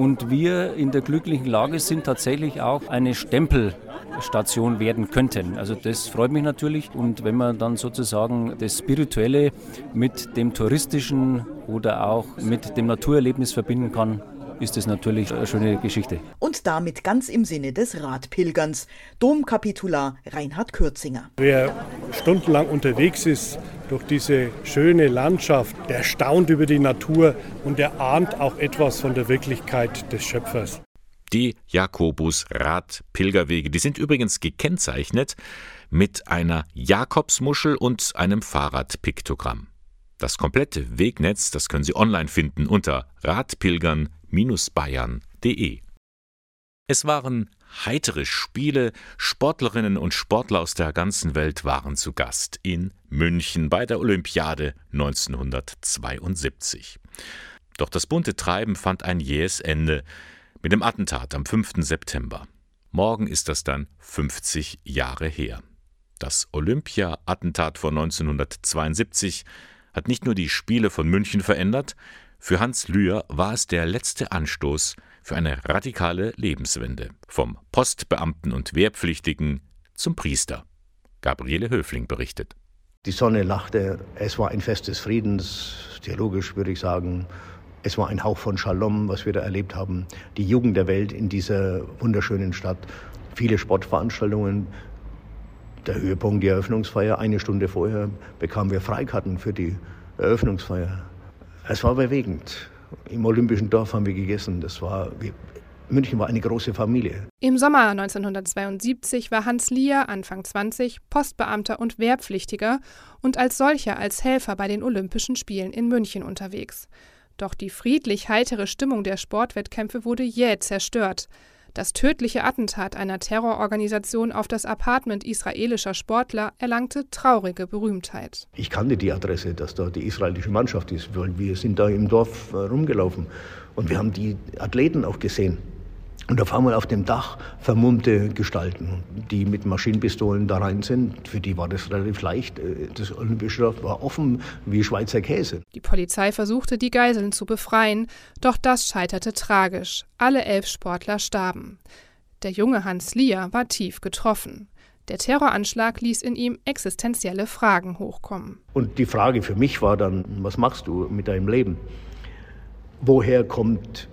und wir in der glücklichen Lage sind, tatsächlich auch eine Stempel Station werden könnten. Also das freut mich natürlich und wenn man dann sozusagen das Spirituelle mit dem Touristischen oder auch mit dem Naturerlebnis verbinden kann, ist das natürlich eine schöne Geschichte. Und damit ganz im Sinne des Radpilgerns. Domkapitular Reinhard Kürzinger. Wer stundenlang unterwegs ist durch diese schöne Landschaft, der staunt über die Natur und der ahnt auch etwas von der Wirklichkeit des Schöpfers. Die Jakobus-Rad-Pilgerwege, die sind übrigens gekennzeichnet mit einer Jakobsmuschel und einem Fahrradpiktogramm. Das komplette Wegnetz, das können Sie online finden unter radpilgern-bayern.de. Es waren heitere Spiele, Sportlerinnen und Sportler aus der ganzen Welt waren zu Gast in München bei der Olympiade 1972. Doch das bunte Treiben fand ein jähes Ende mit dem Attentat am 5. September. Morgen ist das dann 50 Jahre her. Das Olympia-Attentat von 1972 hat nicht nur die Spiele von München verändert, für Hans Lühr war es der letzte Anstoß für eine radikale Lebenswende, vom Postbeamten und Wehrpflichtigen zum Priester. Gabriele Höfling berichtet. Die Sonne lachte, es war ein Fest des Friedens, theologisch würde ich sagen. Es war ein Hauch von Shalom, was wir da erlebt haben. Die Jugend der Welt in dieser wunderschönen Stadt. Viele Sportveranstaltungen. Der Höhepunkt, die Eröffnungsfeier. Eine Stunde vorher bekamen wir Freikarten für die Eröffnungsfeier. Es war bewegend. Im Olympischen Dorf haben wir gegessen. Das war, München war eine große Familie. Im Sommer 1972 war Hans Lier, Anfang 20, Postbeamter und Wehrpflichtiger und als solcher als Helfer bei den Olympischen Spielen in München unterwegs. Doch die friedlich heitere Stimmung der Sportwettkämpfe wurde jäh zerstört. Das tödliche Attentat einer Terrororganisation auf das Apartment israelischer Sportler erlangte traurige Berühmtheit. Ich kannte die Adresse, dass da die israelische Mannschaft ist, weil wir sind da im Dorf äh, rumgelaufen und wir haben die Athleten auch gesehen. Und auf einmal auf dem Dach vermummte Gestalten, die mit Maschinenpistolen da rein sind. Für die war das relativ leicht. Äh, das Olympische Dorf war offen wie Schweizer Käse. Die Polizei versuchte, die Geiseln zu befreien, doch das scheiterte tragisch. Alle elf Sportler starben. Der junge Hans Lier war tief getroffen. Der Terroranschlag ließ in ihm existenzielle Fragen hochkommen. Und die Frage für mich war dann, was machst du mit deinem Leben? Woher kommt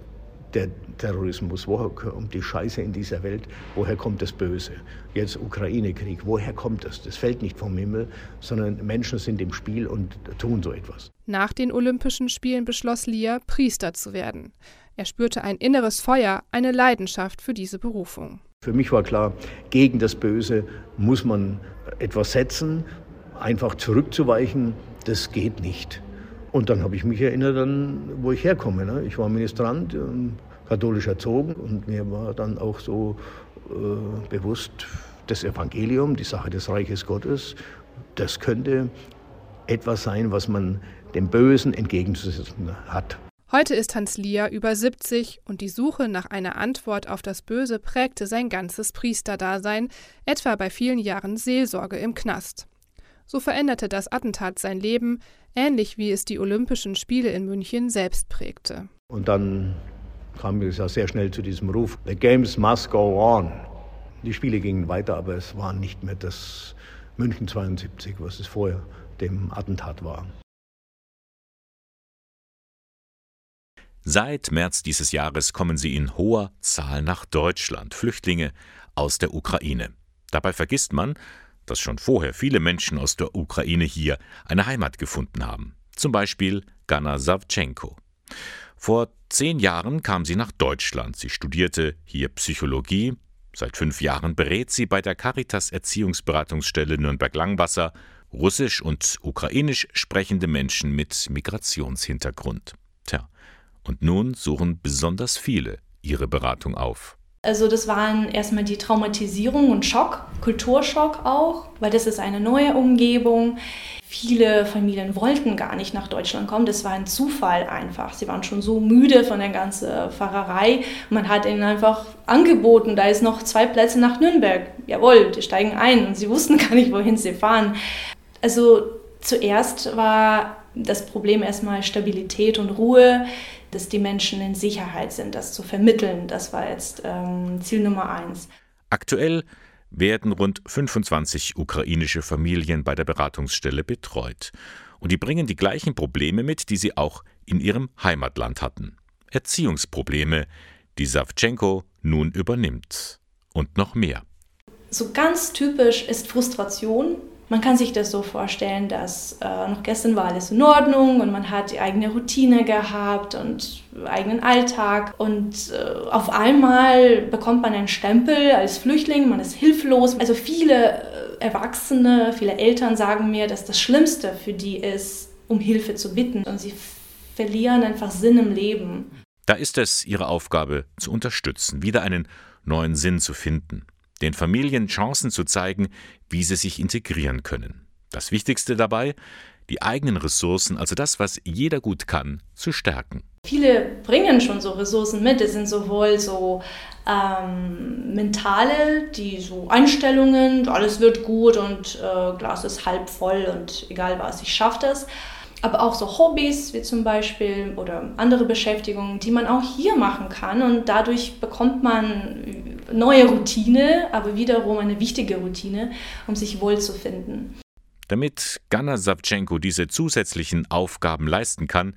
der Terrorismus, woher kommt die Scheiße in dieser Welt, woher kommt das Böse? Jetzt Ukraine-Krieg, woher kommt das? Das fällt nicht vom Himmel, sondern Menschen sind im Spiel und tun so etwas. Nach den Olympischen Spielen beschloss Lia, Priester zu werden. Er spürte ein inneres Feuer, eine Leidenschaft für diese Berufung. Für mich war klar, gegen das Böse muss man etwas setzen, einfach zurückzuweichen, das geht nicht. Und dann habe ich mich erinnert an, wo ich herkomme. Ne? Ich war Ministrant, katholisch erzogen und mir war dann auch so äh, bewusst, das Evangelium, die Sache des Reiches Gottes, das könnte etwas sein, was man dem Bösen entgegenzusetzen hat. Heute ist Hans Lier über 70 und die Suche nach einer Antwort auf das Böse prägte sein ganzes Priesterdasein, etwa bei vielen Jahren Seelsorge im Knast. So veränderte das Attentat sein Leben, ähnlich wie es die Olympischen Spiele in München selbst prägte. Und dann kam es ja sehr schnell zu diesem Ruf, The Games must go on. Die Spiele gingen weiter, aber es war nicht mehr das München 72, was es vorher dem Attentat war. Seit März dieses Jahres kommen sie in hoher Zahl nach Deutschland, Flüchtlinge aus der Ukraine. Dabei vergisst man, dass schon vorher viele Menschen aus der Ukraine hier eine Heimat gefunden haben. Zum Beispiel Gana Savchenko. Vor zehn Jahren kam sie nach Deutschland. Sie studierte hier Psychologie. Seit fünf Jahren berät sie bei der Caritas Erziehungsberatungsstelle Nürnberg-Langwasser russisch und ukrainisch sprechende Menschen mit Migrationshintergrund. Tja, und nun suchen besonders viele ihre Beratung auf. Also das waren erstmal die Traumatisierung und Schock, Kulturschock auch, weil das ist eine neue Umgebung. Viele Familien wollten gar nicht nach Deutschland kommen, das war ein Zufall einfach. Sie waren schon so müde von der ganzen Fahrerei. Man hat ihnen einfach angeboten, da ist noch zwei Plätze nach Nürnberg. Jawohl, die steigen ein und sie wussten gar nicht, wohin sie fahren. Also zuerst war das Problem erstmal Stabilität und Ruhe dass die Menschen in Sicherheit sind, das zu vermitteln. Das war jetzt ähm, Ziel Nummer eins. Aktuell werden rund 25 ukrainische Familien bei der Beratungsstelle betreut. Und die bringen die gleichen Probleme mit, die sie auch in ihrem Heimatland hatten. Erziehungsprobleme, die Savchenko nun übernimmt. Und noch mehr. So ganz typisch ist Frustration man kann sich das so vorstellen, dass äh, noch gestern war alles in Ordnung und man hat die eigene Routine gehabt und eigenen Alltag und äh, auf einmal bekommt man einen Stempel als Flüchtling, man ist hilflos. Also viele äh, Erwachsene, viele Eltern sagen mir, dass das Schlimmste für die ist, um Hilfe zu bitten und sie verlieren einfach Sinn im Leben. Da ist es ihre Aufgabe zu unterstützen, wieder einen neuen Sinn zu finden den Familien Chancen zu zeigen, wie sie sich integrieren können. Das Wichtigste dabei, die eigenen Ressourcen, also das, was jeder gut kann, zu stärken. Viele bringen schon so Ressourcen mit. Es sind sowohl so ähm, mentale, die so Einstellungen, alles wird gut und äh, Glas ist halb voll und egal was, ich schaffe das aber auch so Hobbys wie zum Beispiel oder andere Beschäftigungen, die man auch hier machen kann und dadurch bekommt man neue Routine, aber wiederum eine wichtige Routine, um sich wohlzufinden. Damit Ganna Savchenko diese zusätzlichen Aufgaben leisten kann,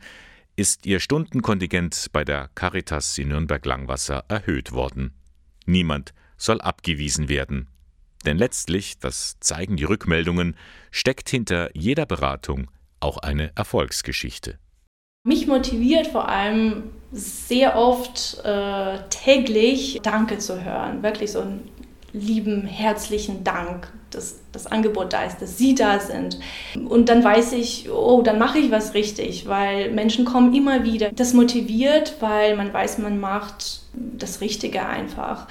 ist ihr Stundenkontingent bei der Caritas in Nürnberg-Langwasser erhöht worden. Niemand soll abgewiesen werden. Denn letztlich, das zeigen die Rückmeldungen, steckt hinter jeder Beratung auch eine Erfolgsgeschichte. Mich motiviert vor allem sehr oft äh, täglich Danke zu hören. Wirklich so einen lieben, herzlichen Dank, dass das Angebot da ist, dass Sie da sind. Und dann weiß ich, oh, dann mache ich was richtig, weil Menschen kommen immer wieder. Das motiviert, weil man weiß, man macht das Richtige einfach.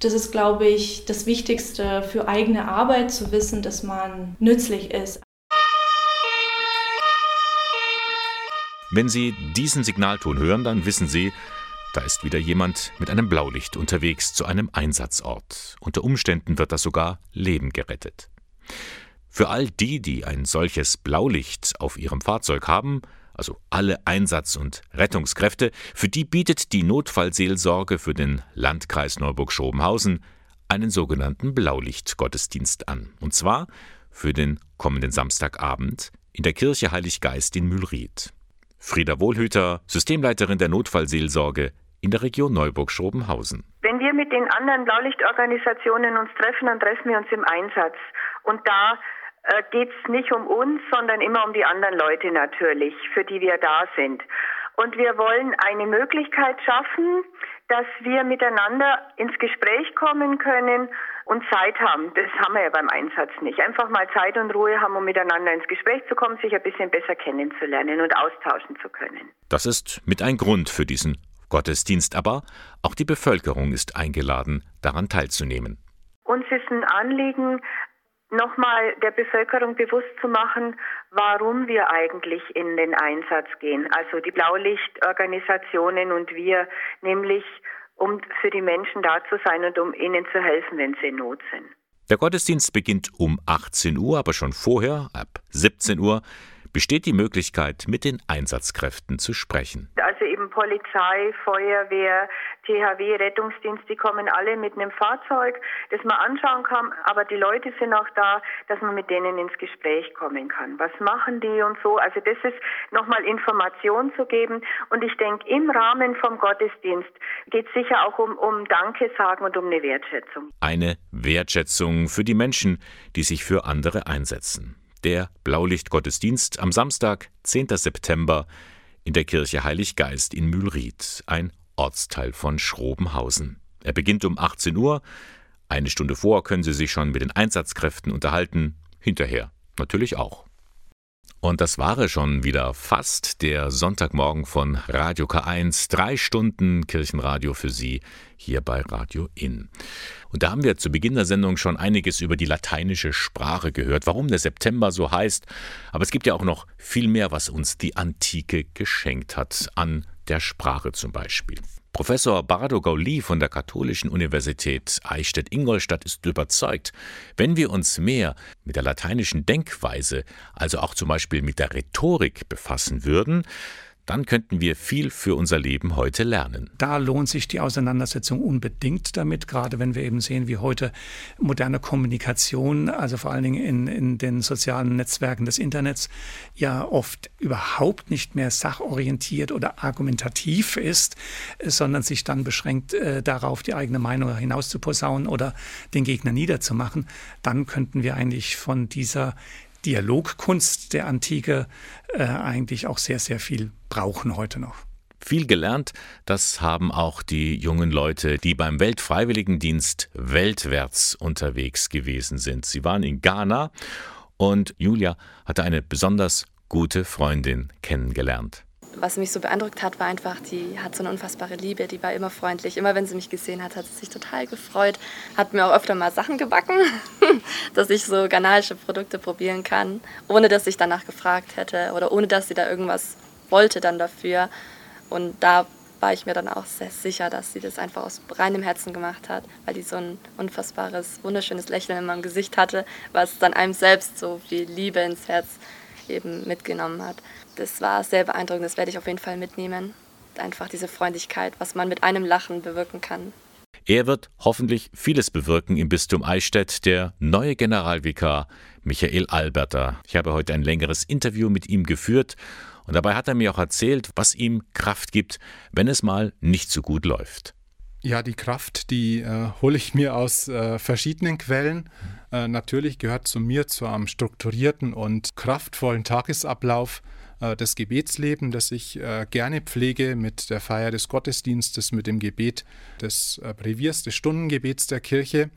Das ist, glaube ich, das Wichtigste für eigene Arbeit, zu wissen, dass man nützlich ist. Wenn Sie diesen Signalton hören, dann wissen Sie, da ist wieder jemand mit einem Blaulicht unterwegs zu einem Einsatzort. Unter Umständen wird das sogar Leben gerettet. Für all die, die ein solches Blaulicht auf ihrem Fahrzeug haben, also alle Einsatz- und Rettungskräfte, für die bietet die Notfallseelsorge für den Landkreis Neuburg-Schobenhausen einen sogenannten Blaulichtgottesdienst an. Und zwar für den kommenden Samstagabend in der Kirche Heilig Geist in Mühlried. Frieda Wohlhüter, Systemleiterin der Notfallseelsorge in der Region Neuburg-Schrobenhausen. Wenn wir mit den anderen Blaulichtorganisationen uns treffen, dann treffen wir uns im Einsatz. Und da äh, geht es nicht um uns, sondern immer um die anderen Leute natürlich, für die wir da sind. Und wir wollen eine Möglichkeit schaffen, dass wir miteinander ins Gespräch kommen können und Zeit haben. Das haben wir ja beim Einsatz nicht. Einfach mal Zeit und Ruhe haben, um miteinander ins Gespräch zu kommen, sich ein bisschen besser kennenzulernen und austauschen zu können. Das ist mit ein Grund für diesen Gottesdienst, aber auch die Bevölkerung ist eingeladen, daran teilzunehmen. Uns ist ein Anliegen, nochmal der Bevölkerung bewusst zu machen, warum wir eigentlich in den Einsatz gehen. Also die Blaulichtorganisationen und wir, nämlich um für die Menschen da zu sein und um ihnen zu helfen, wenn sie in Not sind. Der Gottesdienst beginnt um 18 Uhr, aber schon vorher, ab 17 Uhr, besteht die Möglichkeit, mit den Einsatzkräften zu sprechen. Also eben Polizei, Feuerwehr, THW, Rettungsdienst, die kommen alle mit einem Fahrzeug, das man anschauen kann, aber die Leute sind auch da, dass man mit denen ins Gespräch kommen kann. Was machen die und so? Also das ist nochmal Information zu geben und ich denke, im Rahmen vom Gottesdienst geht es sicher auch um, um Danke sagen und um eine Wertschätzung. Eine Wertschätzung für die Menschen, die sich für andere einsetzen der Blaulichtgottesdienst am Samstag, 10. September in der Kirche Heilig Geist in Mühlried, ein Ortsteil von Schrobenhausen. Er beginnt um 18 Uhr. Eine Stunde vor können Sie sich schon mit den Einsatzkräften unterhalten, hinterher natürlich auch. Und das war schon wieder fast der Sonntagmorgen von Radio K1. Drei Stunden Kirchenradio für Sie hier bei Radio In. Und da haben wir zu Beginn der Sendung schon einiges über die lateinische Sprache gehört, warum der September so heißt. Aber es gibt ja auch noch viel mehr, was uns die Antike geschenkt hat, an der Sprache zum Beispiel. Professor Bardo Gauli von der Katholischen Universität Eichstätt-Ingolstadt ist überzeugt, wenn wir uns mehr mit der lateinischen Denkweise, also auch zum Beispiel mit der Rhetorik befassen würden, dann könnten wir viel für unser Leben heute lernen. Da lohnt sich die Auseinandersetzung unbedingt damit, gerade wenn wir eben sehen, wie heute moderne Kommunikation, also vor allen Dingen in, in den sozialen Netzwerken des Internets, ja oft überhaupt nicht mehr sachorientiert oder argumentativ ist, sondern sich dann beschränkt äh, darauf, die eigene Meinung hinaus zu posaunen oder den Gegner niederzumachen, dann könnten wir eigentlich von dieser Dialogkunst der Antike äh, eigentlich auch sehr, sehr viel brauchen heute noch. Viel gelernt, das haben auch die jungen Leute, die beim Weltfreiwilligendienst weltwärts unterwegs gewesen sind. Sie waren in Ghana und Julia hatte eine besonders gute Freundin kennengelernt was mich so beeindruckt hat, war einfach, die hat so eine unfassbare Liebe, die war immer freundlich. Immer wenn sie mich gesehen hat, hat sie sich total gefreut. Hat mir auch öfter mal Sachen gebacken, dass ich so ghanaische Produkte probieren kann, ohne dass ich danach gefragt hätte oder ohne dass sie da irgendwas wollte dann dafür. Und da war ich mir dann auch sehr sicher, dass sie das einfach aus reinem Herzen gemacht hat, weil die so ein unfassbares, wunderschönes Lächeln in meinem Gesicht hatte, was dann einem selbst so viel Liebe ins Herz eben mitgenommen hat das war sehr beeindruckend, das werde ich auf jeden Fall mitnehmen. Einfach diese Freundlichkeit, was man mit einem Lachen bewirken kann. Er wird hoffentlich vieles bewirken im Bistum Eichstätt, der neue Generalvikar Michael Alberter. Ich habe heute ein längeres Interview mit ihm geführt und dabei hat er mir auch erzählt, was ihm Kraft gibt, wenn es mal nicht so gut läuft. Ja, die Kraft, die äh, hole ich mir aus äh, verschiedenen Quellen. Äh, natürlich gehört zu mir zu einem strukturierten und kraftvollen Tagesablauf äh, das Gebetsleben, das ich äh, gerne pflege mit der Feier des Gottesdienstes, mit dem Gebet des äh, Breviers, des Stundengebets der Kirche.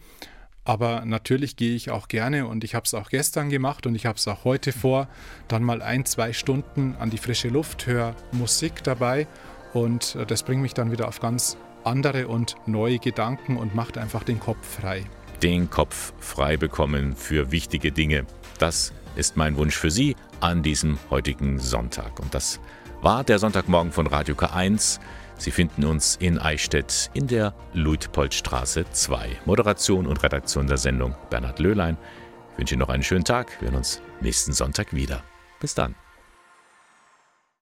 Aber natürlich gehe ich auch gerne und ich habe es auch gestern gemacht und ich habe es auch heute vor, dann mal ein, zwei Stunden an die frische Luft, höre Musik dabei und das bringt mich dann wieder auf ganz andere und neue Gedanken und macht einfach den Kopf frei. Den Kopf frei bekommen für wichtige Dinge. Das ist mein Wunsch für Sie an diesem heutigen Sonntag. Und das war der Sonntagmorgen von Radio K1. Sie finden uns in Eichstätt in der Luitpoldstraße 2. Moderation und Redaktion der Sendung Bernhard Löhlein. Ich wünsche Ihnen noch einen schönen Tag. Wir hören uns nächsten Sonntag wieder. Bis dann.